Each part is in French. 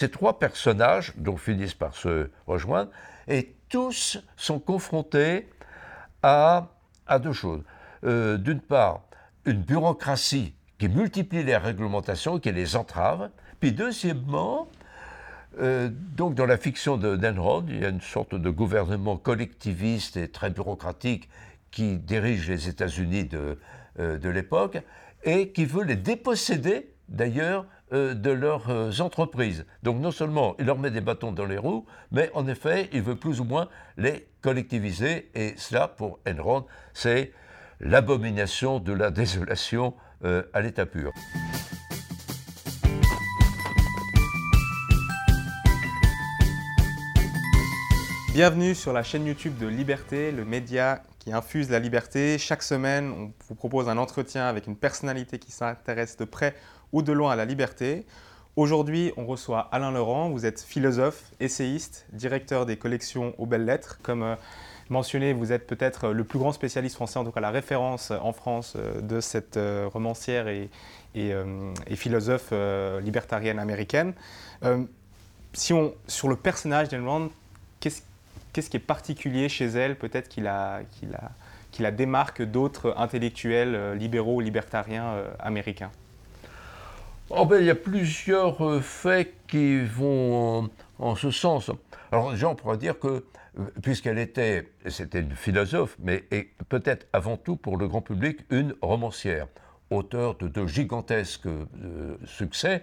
Ces trois personnages, finissent par se rejoindre, et tous sont confrontés à, à deux choses. Euh, d'une part, une bureaucratie qui multiplie les réglementations, qui les entrave. Puis deuxièmement, euh, donc dans la fiction de d'Enron, il y a une sorte de gouvernement collectiviste et très bureaucratique qui dirige les États-Unis de, euh, de l'époque et qui veut les déposséder d'ailleurs euh, de leurs entreprises. Donc non seulement il leur met des bâtons dans les roues, mais en effet il veut plus ou moins les collectiviser et cela pour Enron c'est l'abomination de la désolation à l'état pur. Bienvenue sur la chaîne YouTube de Liberté, le média infuse la liberté. Chaque semaine, on vous propose un entretien avec une personnalité qui s'intéresse de près ou de loin à la liberté. Aujourd'hui, on reçoit Alain Laurent. Vous êtes philosophe, essayiste, directeur des collections aux belles lettres. Comme euh, mentionné, vous êtes peut-être le plus grand spécialiste français, en tout cas la référence en France euh, de cette euh, romancière et, philosophe libertarienne américaine. si on, sur le personnage d'Ayn qu'est-ce qu'est-ce qui est particulier chez elle, peut-être qui la, qui, démarque d'autres intellectuels euh, libéraux ou libertariens euh, américains? Oh ben, Il y a plusieurs euh, faits qui vont en, ce sens. Alors déjà, on pourrait dire que, puisqu'elle était, c'était une philosophe, mais peut-être avant tout pour le grand public, une romancière, auteur de deux gigantesques succès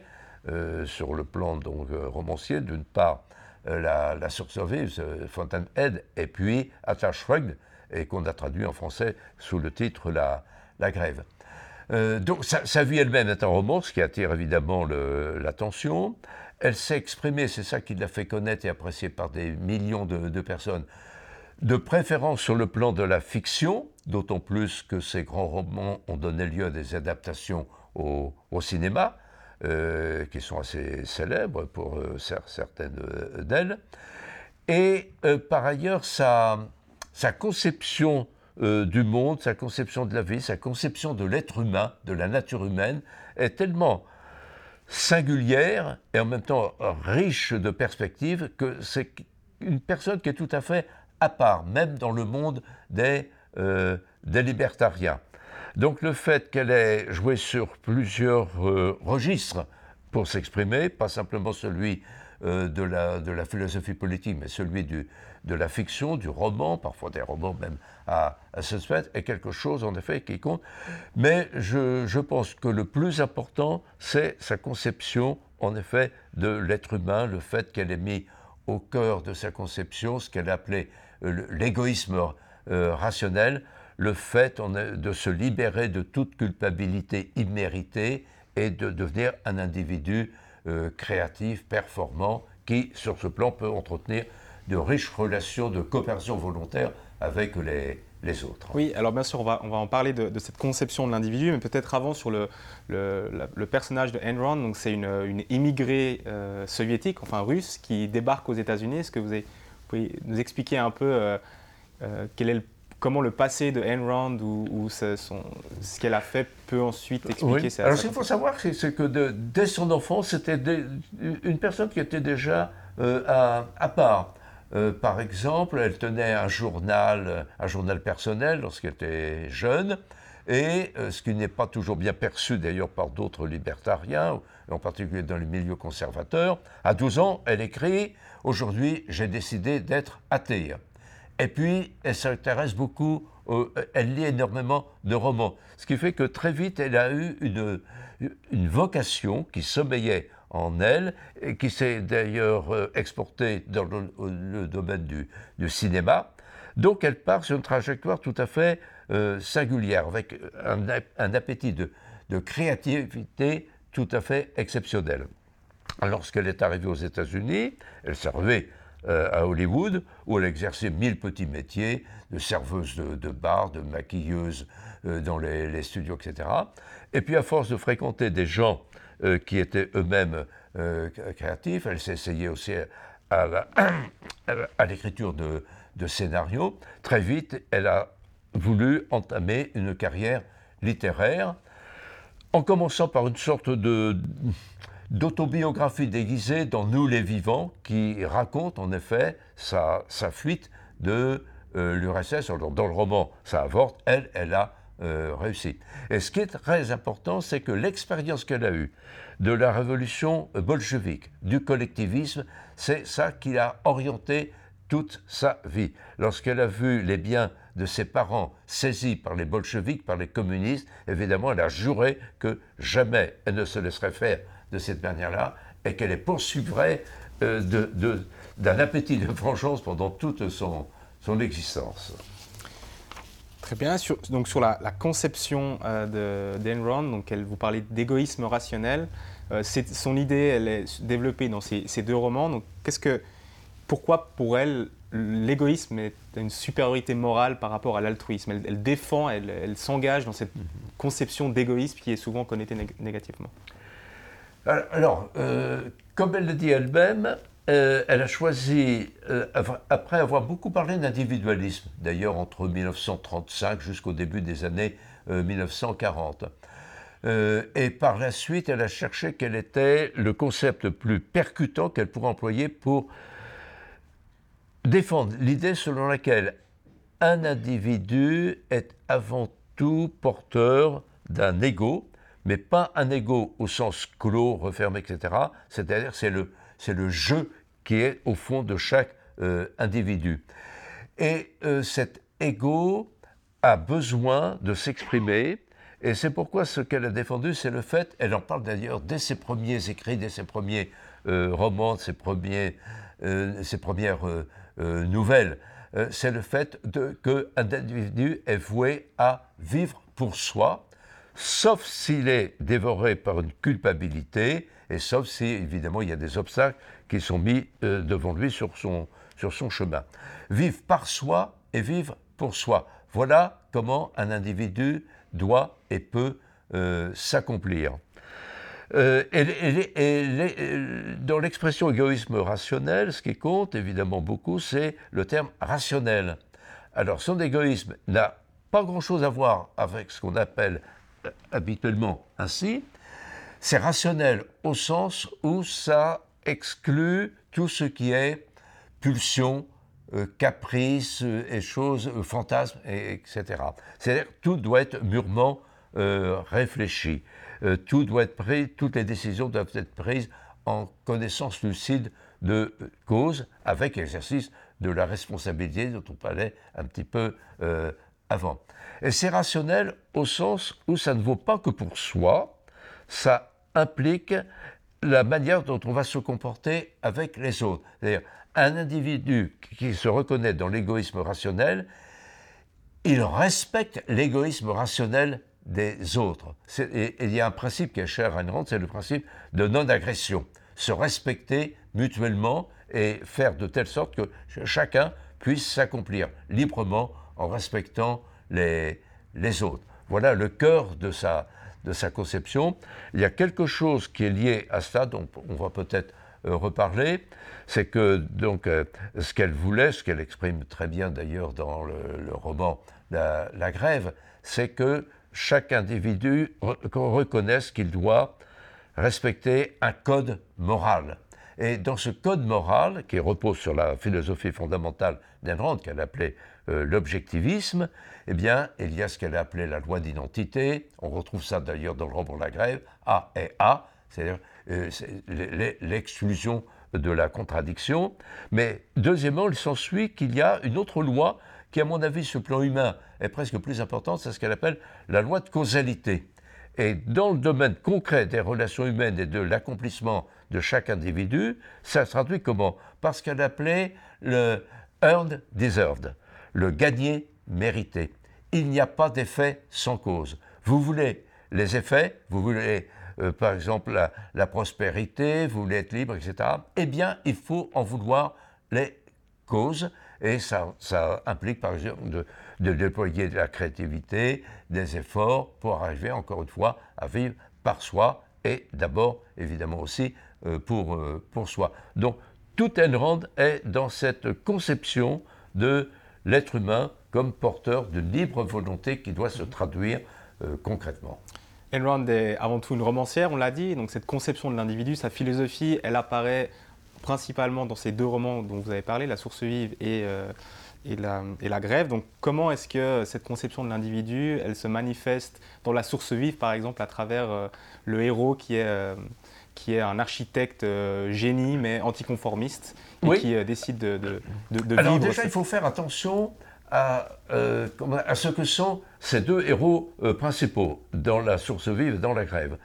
sur le plan donc, romancier, d'une part la, la survivre, Fountainhead, et puis Atlas et qu'on a traduit en français sous le titre La, Grève. Euh, donc sa, vie elle-même est un roman, ce qui attire évidemment l'attention. Elle s'est exprimée, c'est ça qui l'a fait connaître et apprécier par des millions de, personnes, de préférence sur le plan de la fiction, d'autant plus que ces grands romans ont donné lieu à des adaptations au cinéma. Euh, qui sont assez célèbres pour euh, certaines euh, d'elles. Et par ailleurs, sa, conception du monde, sa conception de la vie, sa conception de l'être humain, de la nature humaine, est tellement singulière et en même temps riche de perspectives que c'est une personne qui est tout à fait à part, même dans le monde des libertariens. Donc le fait qu'elle ait joué sur plusieurs euh, registres pour s'exprimer, pas simplement celui euh, de, la, philosophie politique, mais celui de la fiction, du roman, parfois des romans même à, à suspect, est quelque chose en effet qui compte. Mais je, je pense que le plus important, c'est sa conception en effet de l'être humain, le fait qu'elle ait mis au cœur de sa conception ce qu'elle appelait euh, l'égoïsme rationnel, le fait de se libérer de toute culpabilité imméritée et de devenir un individu euh, créatif, performant, qui, sur ce plan, peut entretenir de riches relations de coopération volontaire avec les, les autres. Oui, alors bien sûr, on va, on va en parler de, cette conception de l'individu, mais peut-être avant sur le, le, personnage de Enron. Donc, c'est une, une immigrée euh, soviétique, enfin russe, qui débarque aux États-Unis. Est-ce que vous, pouvez nous expliquer un peu euh, quel est le comment le passé de Enron ou, ou ce, qu'elle a fait peut ensuite expliquer ça. Alors, ce qu'il faut savoir, c'est que dès son enfance, c'était une personne qui était déjà euh, à, part. Euh, par exemple, elle tenait un journal, un journal personnel lorsqu'elle était jeune, et euh, ce qui n'est pas toujours bien perçu d'ailleurs par d'autres libertariens, en particulier dans les milieux conservateurs, à 12 ans, elle écrit Aujourd'hui, j'ai décidé d'être athée. Et puis, elle s'intéresse beaucoup, elle lit énormément de romans. Ce qui fait que très vite, elle a eu une, vocation qui sommeillait en elle et qui s'est d'ailleurs euh, exportée dans le, domaine du, cinéma. Donc, elle part sur une trajectoire tout à fait euh, singulière, avec un, un appétit de, de, créativité tout à fait exceptionnel. Lorsqu'elle est arrivée aux États-Unis, elle servait euh, à Hollywood, où elle exerçait mille petits métiers, de serveuse de, bar, de maquilleuse euh, dans les, studios, etc. Et puis à force de fréquenter des gens euh, qui étaient eux-mêmes créatifs, elle essayée aussi à, l'écriture de scénarios. Très vite, elle a voulu entamer une carrière littéraire, en commençant par une sorte de d'autobiographie déguisée dans Nous les vivants, qui raconte en effet sa, fuite de euh, l'URSS. Dans le roman, ça avorte, elle, elle a euh, réussi. Et ce qui est très important, c'est que l'expérience qu'elle a eue de la révolution bolchevique, du collectivisme, c'est ça qui a orienté toute sa vie. Lorsqu'elle a vu les biens de ses parents saisis par les bolcheviques, par les communistes, évidemment, elle a juré que jamais elle ne se laisserait faire de cette manière-là et qu'elle les poursuivrait euh, d'un appétit de vengeance pendant toute son, existence. Très bien. donc sur la, conception euh, d'Enron, donc vous parlait d'égoïsme rationnel. Euh, son idée, elle est développée dans ces, deux romans. Donc qu'est-ce que, pourquoi pour elle l'égoïsme est une supériorité morale par rapport à l'altruisme? Elle, défend, elle, s'engage dans cette mhm. conception d'égoïsme qui est souvent connotée négativement. Alors, euh, comme elle le dit elle-même, euh, elle a choisi, euh, après avoir beaucoup parlé d'individualisme, d'ailleurs entre 1935 jusqu'au début des années 1940. et par la suite, elle a cherché quel était le concept le plus percutant qu'elle pourrait employer pour défendre l'idée selon laquelle un individu est avant tout porteur d'un ego, mais pas un ego au sens clos, refermé, etc. C'est-à-dire c'est le, c'est le jeu qui est au fond de chaque euh, individu. Et euh, cet ego a besoin de s'exprimer, et c'est pourquoi ce qu'elle a défendu, c'est le fait, elle en parle d'ailleurs dès ses premiers écrits, dès ses premiers euh, romans, ses, premiers, ses premières nouvelles, c'est le fait qu'un individu est voué à vivre pour soi, sauf s'il est dévoré par une culpabilité, et sauf si, évidemment, il y a des obstacles qui sont mis euh, devant lui sur son, sur son chemin. Vivre par soi et vivre pour soi. Voilà comment un individu doit et peut euh, s'accomplir. Euh, et, dans l'expression égoïsme rationnel, ce qui compte évidemment beaucoup, c'est le terme rationnel. Alors son égoïsme n'a pas grand-chose à voir avec ce qu'on appelle habituellement ainsi, c'est rationnel au sens où ça exclut tout ce qui est pulsion, euh, caprice euh, et choses, euh, fantasmes, etc. C'est-à-dire tout doit être mûrement réfléchi. Tout doit être pris, toutes les décisions doivent être prises en connaissance lucide de cause, avec exercice de la responsabilité dont on parlait un petit peu avant. Et c'est rationnel au sens où ça ne vaut pas que pour soi, ça implique la manière dont on va se comporter avec les autres. C'est-à-dire, un individu qui se reconnaît dans l'égoïsme rationnel, il respecte l'égoïsme rationnel des autres. Il y a un principe qui est cher à Ayn c'est le principe de non-agression. Se respecter mutuellement et faire de telle sorte que chacun puisse s'accomplir librement en respectant les, les autres. Voilà le cœur de sa, de sa conception. Il y a quelque chose qui est lié à ça, dont on va peut-être euh, reparler, c'est que donc euh, ce qu'elle voulait, ce qu'elle exprime très bien d'ailleurs dans le, roman la, Grève, c'est que chaque individu reconnaisse qu'il doit respecter un code moral. Et dans ce code moral, qui repose sur la philosophie fondamentale d'Ayn qu'elle appelait euh, l'objectivisme, eh bien, il y a ce qu'elle a appelé la loi d'identité. On retrouve ça d'ailleurs dans le roman La Grève, A et A, c'est-à-dire euh, l'exclusion de la contradiction. Mais deuxièmement, il s'ensuit qu'il y a une autre loi qui, à mon avis, sur le plan humain, est presque plus importante, c'est ce qu'elle appelle la loi de causalité. Et dans le domaine concret des relations humaines et de l'accomplissement de chaque individu, ça se traduit comment? Par ce qu'elle appelait le earned deserved, le gagné mérité. Il n'y a pas d'effet sans cause. Vous voulez les effets, vous voulez euh, par exemple la, prospérité, vous voulez être libre, etc. Eh bien, il faut en vouloir les causes et ça, implique par exemple de, de, déployer de la créativité, des efforts pour arriver encore une fois à vivre par soi et d'abord évidemment aussi euh, pour, euh, pour soi. Donc tout Enrand est dans cette conception de l'être humain comme porteur de libre volonté qui doit se traduire euh, concrètement. Ayn Rand est avant tout une romancière, on l'a dit, donc cette conception de l'individu, sa philosophie, elle apparaît principalement dans ces deux romans dont vous avez parlé, La source vive et, euh, et, la, et la, grève. Donc comment est-ce que cette conception de l'individu, elle se manifeste dans La source vive, par exemple, à travers euh, le héros qui est, euh, qui est un architecte génie, mais anticonformiste, et qui décide de, de, de, de Alors vivre déjà, il faut faire attention à, à, ce que sont ces deux héros principaux dans La source vive et dans La grève.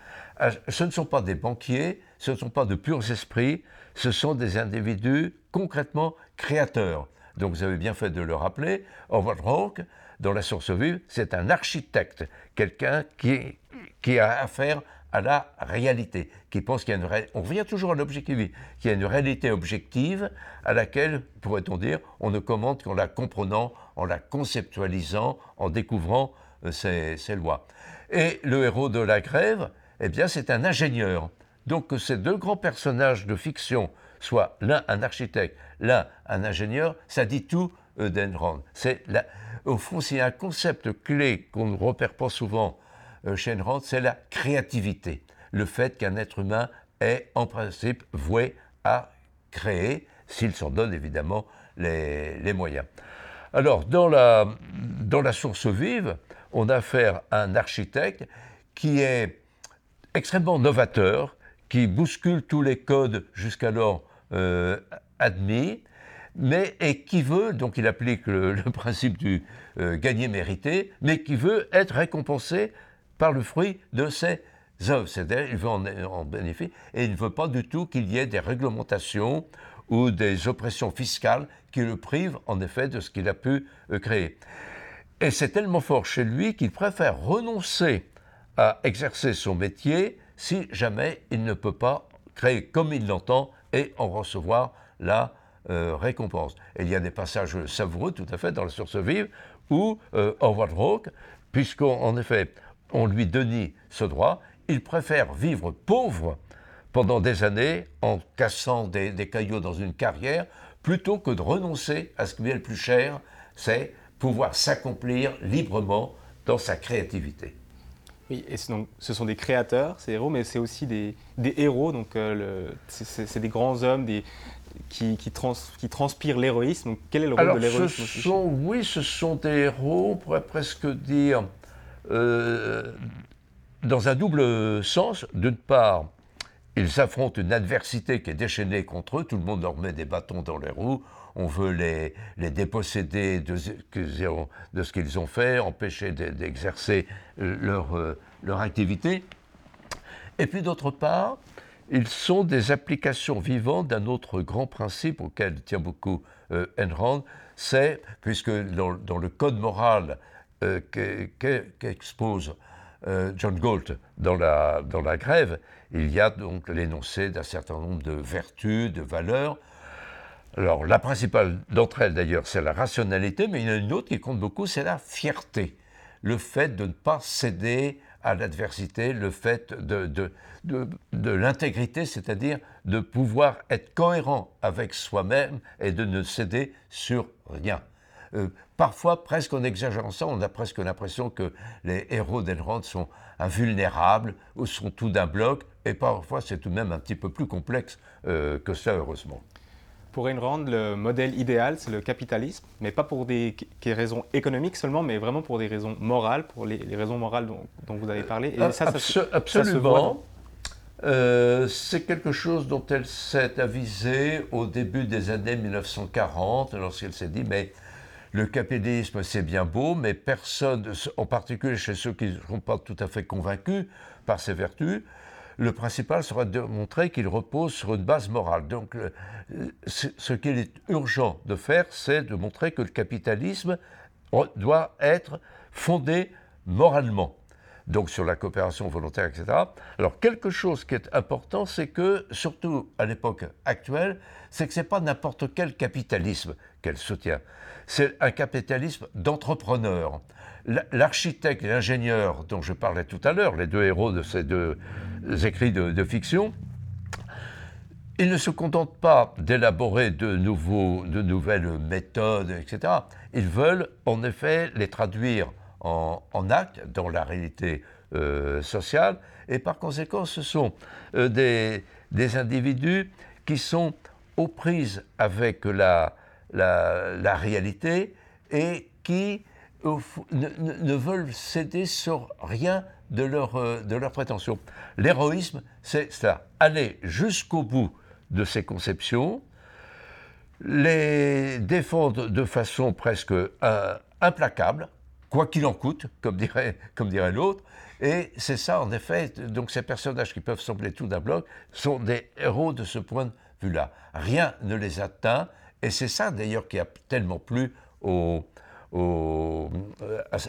Ce ne sont pas des banquiers, ce ne sont pas de purs esprits, ce sont des individus concrètement créateurs. Donc vous avez bien fait de le rappeler, Howard Hawke, dans La source vive, c'est un architecte, quelqu'un qui, a affaire à la réalité, qui pense qu'il y a une on revient toujours à l'objectivité, qu'il y a une réalité objective à laquelle, pourrait-on dire, on ne commente qu'en la comprenant, en la conceptualisant, en découvrant euh, ses, ses, lois. Et le héros de la grève, eh bien, c'est un ingénieur. Donc que ces deux grands personnages de fiction soient l'un un architecte, l'un un ingénieur, ça dit tout euh, d'Enron. Au fond, s'il y a un concept clé qu'on ne repère pas souvent euh, chez Enron, c'est la créativité. Le fait qu'un être humain est en principe voué à créer, s'il s'en donne évidemment les, les, moyens. Alors, dans la, dans la source vive, on a affaire à un architecte qui est extrêmement novateur, qui bouscule tous les codes jusqu'alors euh, admis, mais et qui veut, donc il applique le, principe du euh, gagner-mériter, mais qui veut être récompensé par le fruit de ses œuvres. C'est-à-dire, il veut en, en bénéficier, et il ne veut pas du tout qu'il y ait des réglementations ou des oppressions fiscales qui le privent en effet de ce qu'il a pu euh, créer. Et c'est tellement fort chez lui qu'il préfère renoncer à exercer son métier si jamais il ne peut pas créer comme il l'entend et en recevoir la euh, récompense. Et il y a des passages savoureux tout à fait dans la source vive où euh, Howard Hawke, puisqu'en effet on lui donnait ce droit, il préfère vivre pauvre pendant des années en cassant des, des cailloux dans une carrière plutôt que de renoncer à ce qui est le plus cher, c'est pouvoir s'accomplir librement dans sa créativité. Oui, et donc, ce sont des créateurs, ces héros, mais c'est aussi des, des, héros. Donc, euh, c'est des grands hommes des, qui, qui, trans, qui transpirent l'héroïsme. Quel est le rôle Alors, de l'héroïsme Oui, ce sont des héros, on pourrait presque dire, euh, dans un double sens. D'une part, ils affrontent une adversité qui est déchaînée contre eux, tout le monde leur met des bâtons dans les roues, on veut les, les déposséder de, de ce qu'ils ont fait, empêcher d'exercer leur, euh, leur activité. Et puis d'autre part, ils sont des applications vivantes d'un autre grand principe auquel tient beaucoup euh, Enron, c'est, puisque dans, le code moral euh, qu'expose euh, John Galt dans la, dans la grève, il y a donc l'énoncé d'un certain nombre de vertus, de valeurs, alors, la principale d'entre elles, d'ailleurs, c'est la rationalité, mais il y en a une autre qui compte beaucoup, c'est la fierté. Le fait de ne pas céder à l'adversité, le fait de, de, de, l'intégrité, c'est-à-dire de pouvoir être cohérent avec soi-même et de ne céder sur rien. Euh, parfois, presque en exagérant ça, on a presque l'impression que les héros d'Enron sont invulnérables ou sont tout d'un bloc, et parfois c'est tout de même un petit peu plus complexe euh, que ça, heureusement. Pour Rand, le modèle idéal, c'est le capitalisme, mais pas pour des, raisons économiques seulement, mais vraiment pour des raisons morales, pour les, raisons morales dont, vous avez parlé. Et ça, absolument. Euh, c'est quelque chose dont elle s'est avisée au début des années 1940, lorsqu'elle s'est dit, mais le capitalisme, c'est bien beau, mais personne, en particulier chez ceux qui ne sont pas tout à fait convaincus par ses vertus, le principal sera de montrer qu'il repose sur une base morale. Donc, ce qu'il est urgent de faire, c'est de montrer que le capitalisme doit être fondé moralement. Donc sur la coopération volontaire, etc. Alors quelque chose qui est important, c'est que, surtout à l'époque actuelle, c'est que ce n'est pas n'importe quel capitalisme qu'elle soutient. C'est un capitalisme d'entrepreneurs. L'architecte et l'ingénieur dont je parlais tout à l'heure, les deux héros de ces deux écrits de, fiction, ils ne se contentent pas d'élaborer de, de nouvelles méthodes, etc. Ils veulent en effet les traduire en, actes dans la réalité sociale, et par conséquent, ce sont des, des, individus qui sont aux prises avec la, la, réalité et qui ne, veulent céder sur rien de leur, euh, de leur prétention. L'héroïsme, c'est ça, aller jusqu'au bout de ses conceptions, les défendre de façon presque euh, implacable, quoi qu'il en coûte, comme dirait, comme dirait l'autre. Et c'est ça, en effet, donc ces personnages qui peuvent sembler tout d'un bloc sont des héros de ce point de Rien ne les atteint, et c'est ça d'ailleurs qui a tellement plu euh,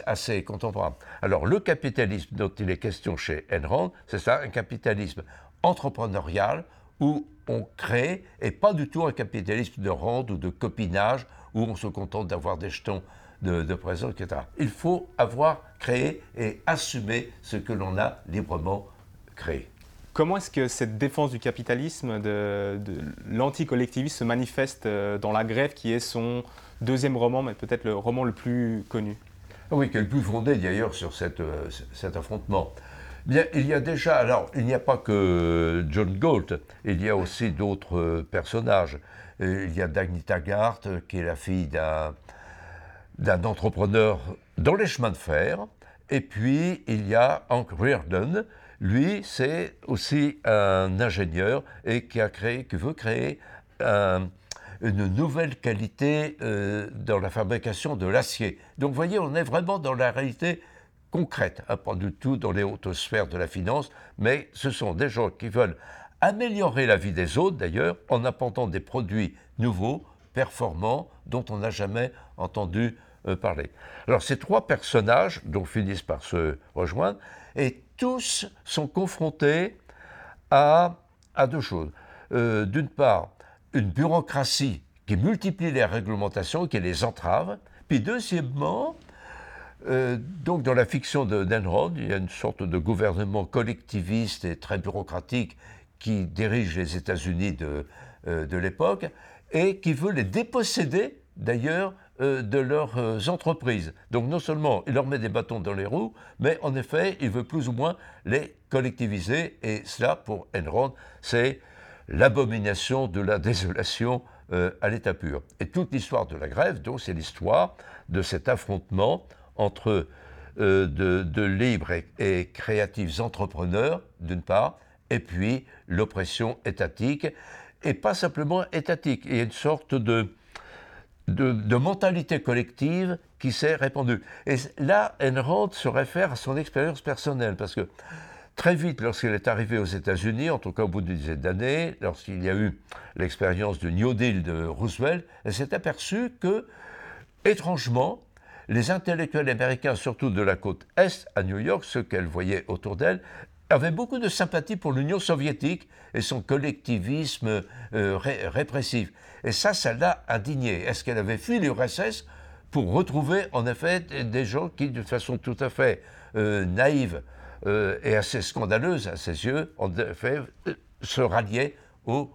à, ses contemporains. Alors le capitalisme dont il est question chez Enron, c'est ça, un capitalisme entrepreneurial où on crée, et pas du tout un capitalisme de rente ou de copinage, où on se contente d'avoir des jetons de, de etc. Il faut avoir créé et assumé ce que l'on a librement créé. Comment est-ce que cette défense du capitalisme, de, l'anticollectivisme se manifeste euh, dans la grève qui est son deuxième roman, mais peut-être le roman le plus connu? Ah Oui, qui est le plus fondé d'ailleurs sur euh, cet affrontement. Bien, il y a déjà, alors il n'y a pas que John Galt, il y a aussi d'autres euh, personnages. Il y a Dagny Taggart, qui est la fille d'un, d'un entrepreneur dans les chemins de fer. Et puis, il y a Hank Reardon, lui, c'est aussi un ingénieur et qui, a créé, qui veut créer une nouvelle qualité euh, dans la fabrication de l'acier. Donc vous voyez, on est vraiment dans la réalité concrète, hein, pas du tout dans les hautes sphères de la finance, mais ce sont des gens qui veulent améliorer la vie des autres d'ailleurs en apportant des produits nouveaux, performants, dont on n'a jamais entendu euh, parler. Alors ces trois personnages, donc finissent par se rejoindre, et tous sont confrontés à, deux choses. Euh, d'une part, une bureaucratie qui multiplie les réglementations, qui les entrave. Puis deuxièmement, euh, donc dans la fiction de d'Enrod, il y a une sorte de gouvernement collectiviste et très bureaucratique qui dirige les États-Unis de, euh, de l'époque et qui veut les déposséder d'ailleurs de leurs euh, entreprises. Donc non seulement il leur met des bâtons dans les roues, mais en effet, il veut plus ou moins les collectiviser. Et cela, pour Enron, c'est l'abomination de la désolation euh, à l'état pur. Et toute l'histoire de la grève, donc, c'est l'histoire de cet affrontement entre de, libres et, et créatifs entrepreneurs, d'une part, et puis l'oppression étatique, et pas simplement étatique. Il y a une sorte de de, mentalité collective qui s'est répandue. Et là, Enron se réfère à son expérience personnelle, parce que très vite, lorsqu'elle est arrivée aux États-Unis, en tout cas au bout d'une dizaine d'années, lorsqu'il y a eu l'expérience du New Deal de Roosevelt, elle s'est aperçue que, étrangement, les intellectuels américains, surtout de la côte Est à New York, ceux qu'elle voyait autour d'elle, avaient beaucoup de sympathie pour l'Union soviétique et son collectivisme euh, répressif. Et ça, ça l'a indignée. Est-ce qu'elle avait fui l'URSS pour retrouver en effet des gens qui, de façon tout à fait euh, naïve euh, et assez scandaleuse à ses yeux, en effet, se ralliaient au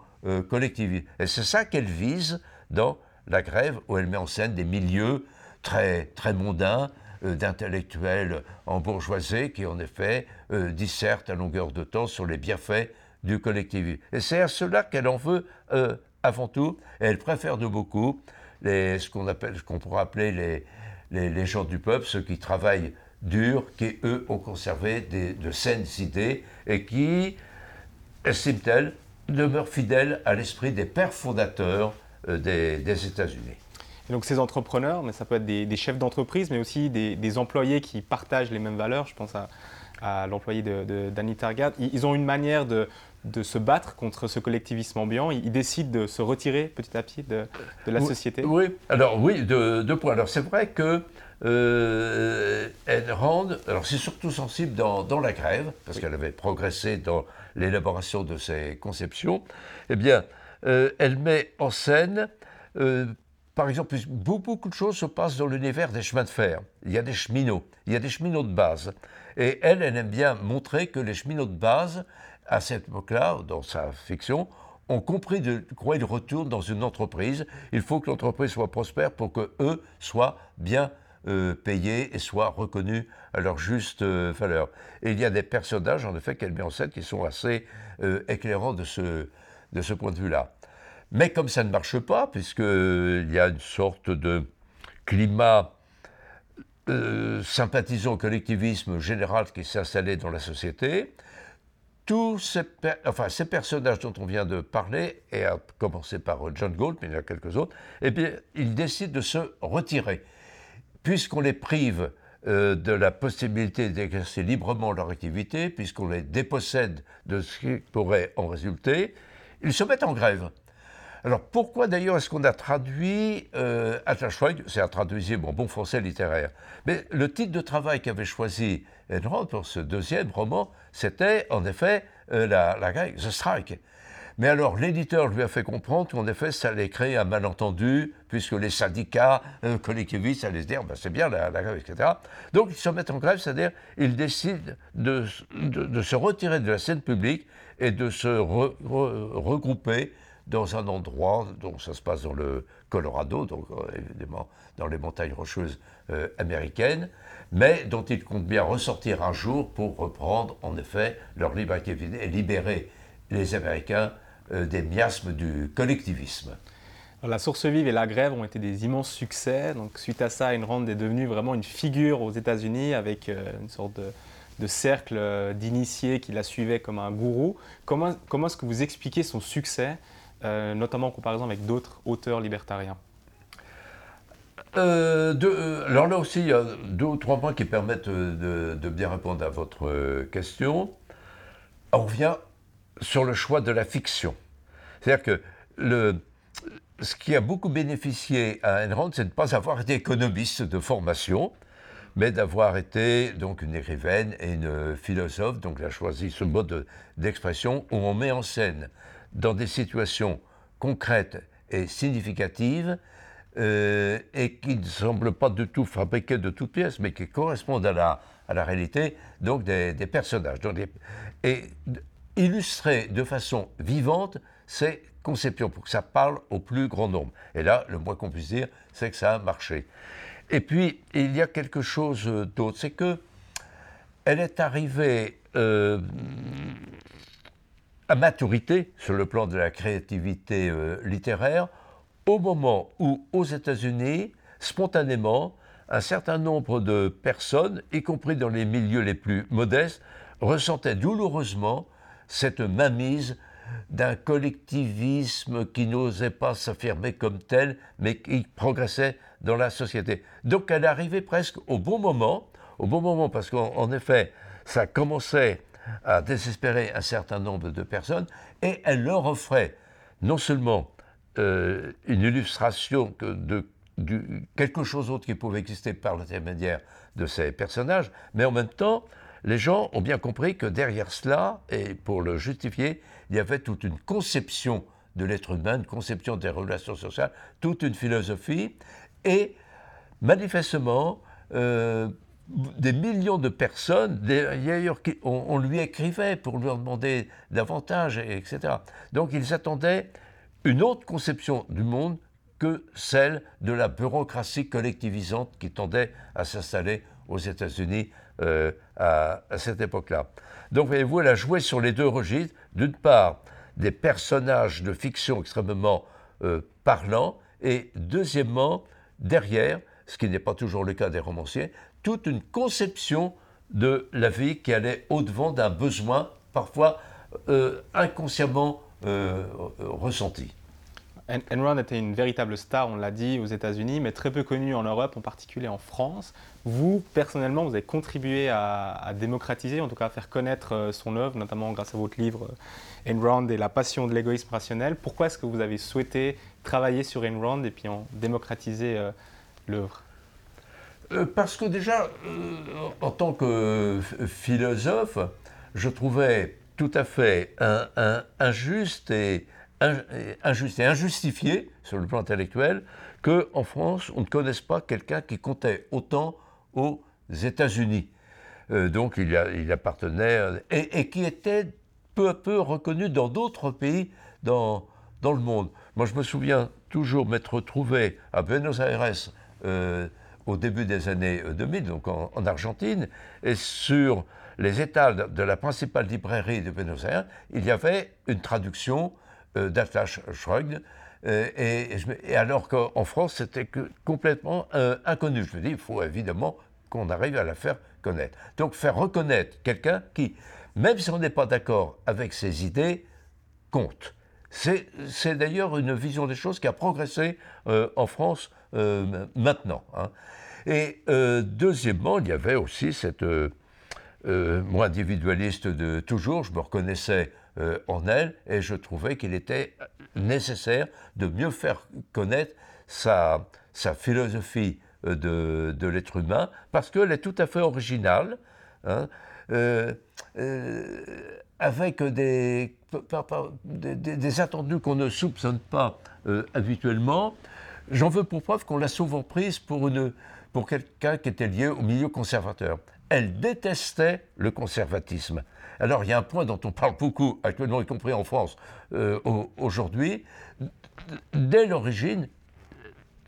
collectivisme? Et c'est ça qu'elle vise dans la grève, où elle met en scène des milieux très, très mondains, d'intellectuels en bourgeoisie qui, en effet, dissertent à longueur de temps sur les bienfaits du collectivisme. Et c'est à cela qu'elle en veut avant tout, et elle préfère de beaucoup les, ce qu'on pourrait appeler les, les, gens du peuple, ceux qui travaillent dur, qui eux ont conservé des, de saines idées et qui, estiment-elles, demeurent fidèles à l'esprit des pères fondateurs euh, des États-Unis. Et donc ces entrepreneurs, mais ça peut être des, chefs d'entreprise, mais aussi des, des, employés qui partagent les mêmes valeurs. Je pense à, à l'employé Danny Targat. Ils ont une manière de, de se battre contre ce collectivisme ambiant. Il, décide de se retirer petit à petit de, la société. Oui, alors oui, deux, points. Alors c'est vrai que euh, alors c'est surtout sensible dans, la grève, parce qu'elle avait progressé dans l'élaboration de ses conceptions. Eh bien, euh, elle met en scène, euh, par exemple, beaucoup, de choses se passent dans l'univers des chemins de fer. Il y a des cheminots, il y a des cheminots de base. Et elle, elle aime bien montrer que les cheminots de base, à cette époque-là, dans sa fiction, ont compris de quoi ils retournent dans une entreprise. Il faut que l'entreprise soit prospère pour que eux soient bien payés et soient reconnus à leur juste valeur. Et il y a des personnages, en effet, qu'elle met en scène qui sont assez éclairants de ce, de ce point de vue-là. Mais comme ça ne marche pas, puisqu'il y a une sorte de climat euh, sympathisant au collectivisme général qui s'est installé dans la société, tous ces, personnages dont on vient de parler, et à commencer par John Gould, mais il y en a quelques autres, eh bien, ils décident de se retirer. Puisqu'on les prive euh, de la possibilité d'exercer librement leur activité, puisqu'on les dépossède de ce qui pourrait en résulter, ils se mettent en grève. Alors pourquoi d'ailleurs est-ce qu'on a traduit euh, C'est un traduisible en bon français littéraire. Mais le titre de travail qu'avait choisi Enron pour ce deuxième roman, c'était en effet euh, la, la The Strike. Mais alors l'éditeur lui a fait comprendre qu'en effet ça allait créer un malentendu, puisque les syndicats euh, collectivistes allaient se dire ben, c'est bien la, grève, etc. Donc ils se mettent en grève, c'est-à-dire ils décident de, se retirer de la scène publique et de se regrouper dans un endroit dont ça se passe dans le Colorado, donc euh, évidemment dans les montagnes rocheuses euh, américaines, mais dont ils comptent bien ressortir un jour pour reprendre en effet leur liberté et libérer les Américains euh, des miasmes du collectivisme. la Source Vive et la Grève ont été des immenses succès. Donc, suite à ça, Enron est devenu vraiment une figure aux États-Unis avec une sorte de, de cercle d'initiés qui la suivaient comme un gourou. Comment, comment est-ce que vous expliquez son succès notamment en comparaison avec d'autres auteurs libertariens euh, euh, alors là aussi, il y a deux ou trois points qui permettent de, bien répondre à votre question. On revient sur le choix de la fiction. C'est-à-dire que ce qui a beaucoup bénéficié à Enron, c'est de ne pas avoir été économiste de formation, mais d'avoir été donc une écrivaine et une philosophe. Donc elle a choisi ce mode d'expression où on met en scène dans des situations concrètes et significatives euh, et qui ne semblent pas du tout fabriquées de toutes pièces, mais qui correspondent à la, réalité, donc des, personnages. et illustrer de façon vivante ces conceptions pour que ça parle au plus grand nombre. Et là, le moins qu'on puisse dire, c'est que ça a marché. Et puis, il y a quelque chose d'autre, c'est que elle est arrivée euh, à maturité sur le plan de la créativité euh, littéraire au moment où, aux États-Unis, spontanément, un certain nombre de personnes, y compris dans les milieux les plus modestes, ressentaient douloureusement cette mainmise d'un collectivisme qui n'osait pas s'affirmer comme tel, mais qui progressait dans la société. Donc elle arrivait presque au bon moment, au bon moment parce qu'en effet, ça commençait à désespérer un certain nombre de personnes, et elle leur offrait non seulement euh, une illustration de, quelque chose d'autre qui pouvait exister par l'intermédiaire de ces personnages, mais en même temps, les gens ont bien compris que derrière cela, et pour le justifier, il y avait toute une conception de l'être humain, une conception des relations sociales, toute une philosophie, et manifestement, euh, des millions de personnes, d'ailleurs, on, lui écrivait pour lui en demander davantage, etc. Donc ils attendaient une autre conception du monde que celle de la bureaucratie collectivisante qui tendait à s'installer aux États-Unis euh, à, cette époque-là. Donc, voyez-vous, elle a joué sur les deux registres. D'une part, des personnages de fiction extrêmement euh, parlants, et deuxièmement, derrière, ce qui n'est pas toujours le cas des romanciers, toute une conception de la vie qui allait au-devant d'un besoin parfois euh, inconsciemment euh, ressenti. Enron était une véritable star, on l'a dit, aux États-Unis, mais très peu connu en Europe, en particulier en France. Vous, personnellement, vous avez contribué à, démocratiser, en tout cas à faire connaître euh, son œuvre, notamment grâce à votre livre Enron et la passion de l'égoïsme rationnel. Pourquoi est-ce que vous avez souhaité travailler sur Enron et puis en démocratiser l'œuvre? Parce que déjà, euh, en tant que philosophe, je trouvais tout à fait injuste, et, injustifié sur le plan intellectuel qu'en France, on ne connaisse pas quelqu'un qui comptait autant aux États-Unis. Euh, donc il, il appartenait, et, qui était peu à peu reconnu dans d'autres pays dans, le monde. Moi, je me souviens toujours m'être trouvé à Buenos Aires au début des années 2000, donc en, Argentine, et sur les étals de la principale librairie de Buenos Aires, il y avait une traduction d'Atlas Shrugged, et, alors qu'en France, c'était complètement inconnu. Je me dis, il faut évidemment qu'on arrive à la faire connaître. Donc faire reconnaître quelqu'un qui, même si on n'est pas d'accord avec ses idées, compte. C'est d'ailleurs une vision des choses qui a progressé euh, en France euh, maintenant. Hein. Et euh, deuxièmement, il y avait aussi cette... moi, individualiste de toujours, je me reconnaissais en elle et je trouvais qu'il était nécessaire de mieux faire connaître sa, philosophie de, l'être humain parce qu'elle est tout à fait originale. Hein, avec des, attendus qu'on ne soupçonne pas euh, habituellement. J'en veux pour preuve qu'on l'a souvent prise pour, pour quelqu'un qui était lié au milieu conservateur. Elle détestait le conservatisme. Alors il y a un point dont on parle beaucoup, actuellement y compris en France euh, aujourd'hui. Dès l'origine,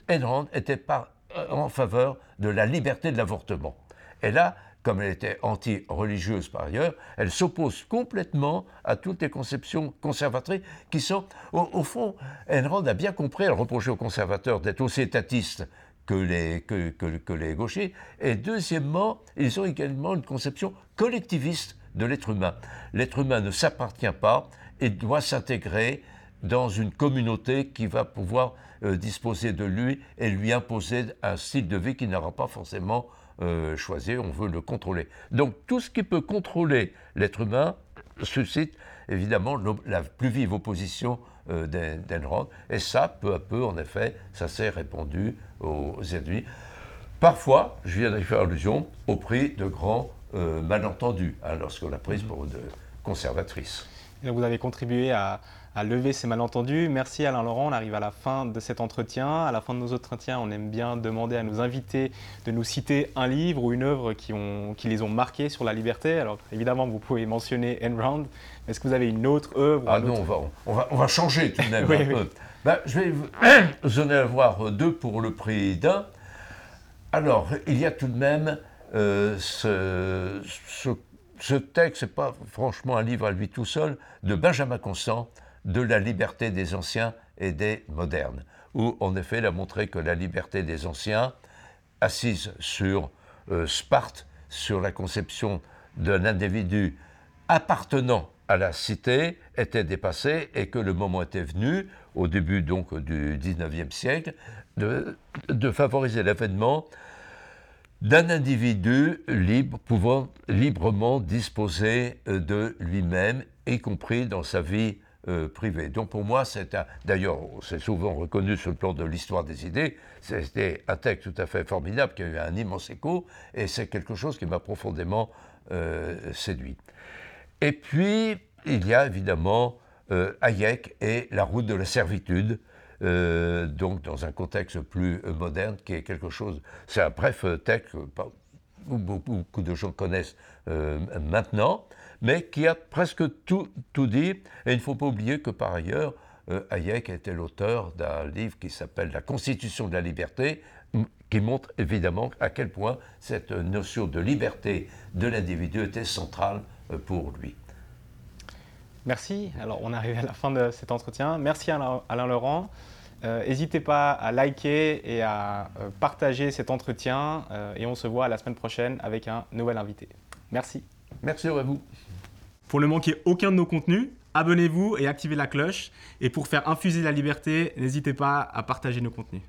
Enron était pas en faveur de la liberté de l'avortement. Et là, comme elle était anti-religieuse par ailleurs, elle s'oppose complètement à toutes les conceptions conservatrices qui sont, au, fond, Enron a bien compris, elle reprochait aux conservateurs d'être aussi étatistes que les, que, les gauchers, et deuxièmement, ils ont également une conception collectiviste de l'être humain. L'être humain ne s'appartient pas et doit s'intégrer dans une communauté qui va pouvoir euh, disposer de lui et lui imposer un style de vie qui n'aura pas forcément euh, choisir, on veut le contrôler. Donc tout ce qui peut contrôler l'être humain suscite évidemment la plus vive opposition euh, d'Enron. Et ça, peu à peu, en effet, ça s'est répandu aux États-Unis. Parfois, je viens d'y faire allusion, au prix de grands euh, malentendus, hein, lorsqu'on l'a prise pour de conservatrice. Et vous avez contribué à, à lever ces malentendus. Merci Alain Laurent, on arrive à la fin de cet entretien. À la fin de nos entretiens, on aime bien demander à nos invités de nous citer un livre ou une œuvre qui, ont, qui les ont marqués sur la liberté. Alors évidemment, vous pouvez mentionner Enround. Est-ce que vous avez une autre œuvre Ah non, on va, on, va, changer tout de même peu. Ben, je vais vous en avoir deux pour le prix d'un. Alors, il y a tout de même euh, ce, ce, ce texte, n'est pas franchement un livre à lui tout seul, de Benjamin Constant, de la liberté des anciens et des modernes, où en effet il a montré que la liberté des anciens, assise sur euh, Sparte, sur la conception d'un individu appartenant à la cité, était dépassée et que le moment était venu, au début donc du XIXe siècle, de, de favoriser l'avènement d'un individu libre, pouvant librement disposer euh, de lui-même, y compris dans sa vie euh. Donc pour moi, c'est. D'ailleurs, c'est souvent reconnu sur le plan de l'histoire des idées. C'était un texte tout à fait formidable qui a eu un immense écho, et c'est quelque chose qui m'a profondément euh, séduit. Et puis, il y a évidemment euh, Hayek et la route de la servitude. donc dans un contexte plus moderne, qui est quelque chose, c'est un bref texte que beaucoup de gens connaissent maintenant, mais qui a presque tout, tout dit. Et il ne faut pas oublier que par ailleurs, euh, Hayek était l'auteur d'un livre qui s'appelle La Constitution de la liberté, qui montre évidemment à quel point cette notion de liberté de l'individu était centrale euh, pour lui. Merci. Alors, on arrive à la fin de cet entretien. Merci Alain, Alain Laurent. Euh, n'hésitez pas à liker et à partager cet entretien et on se voit la semaine prochaine avec un nouvel invité. Merci. Merci à vous. Pour ne manquer aucun de nos contenus, abonnez-vous et activez la cloche. Et pour faire infuser la liberté, n'hésitez pas à partager nos contenus.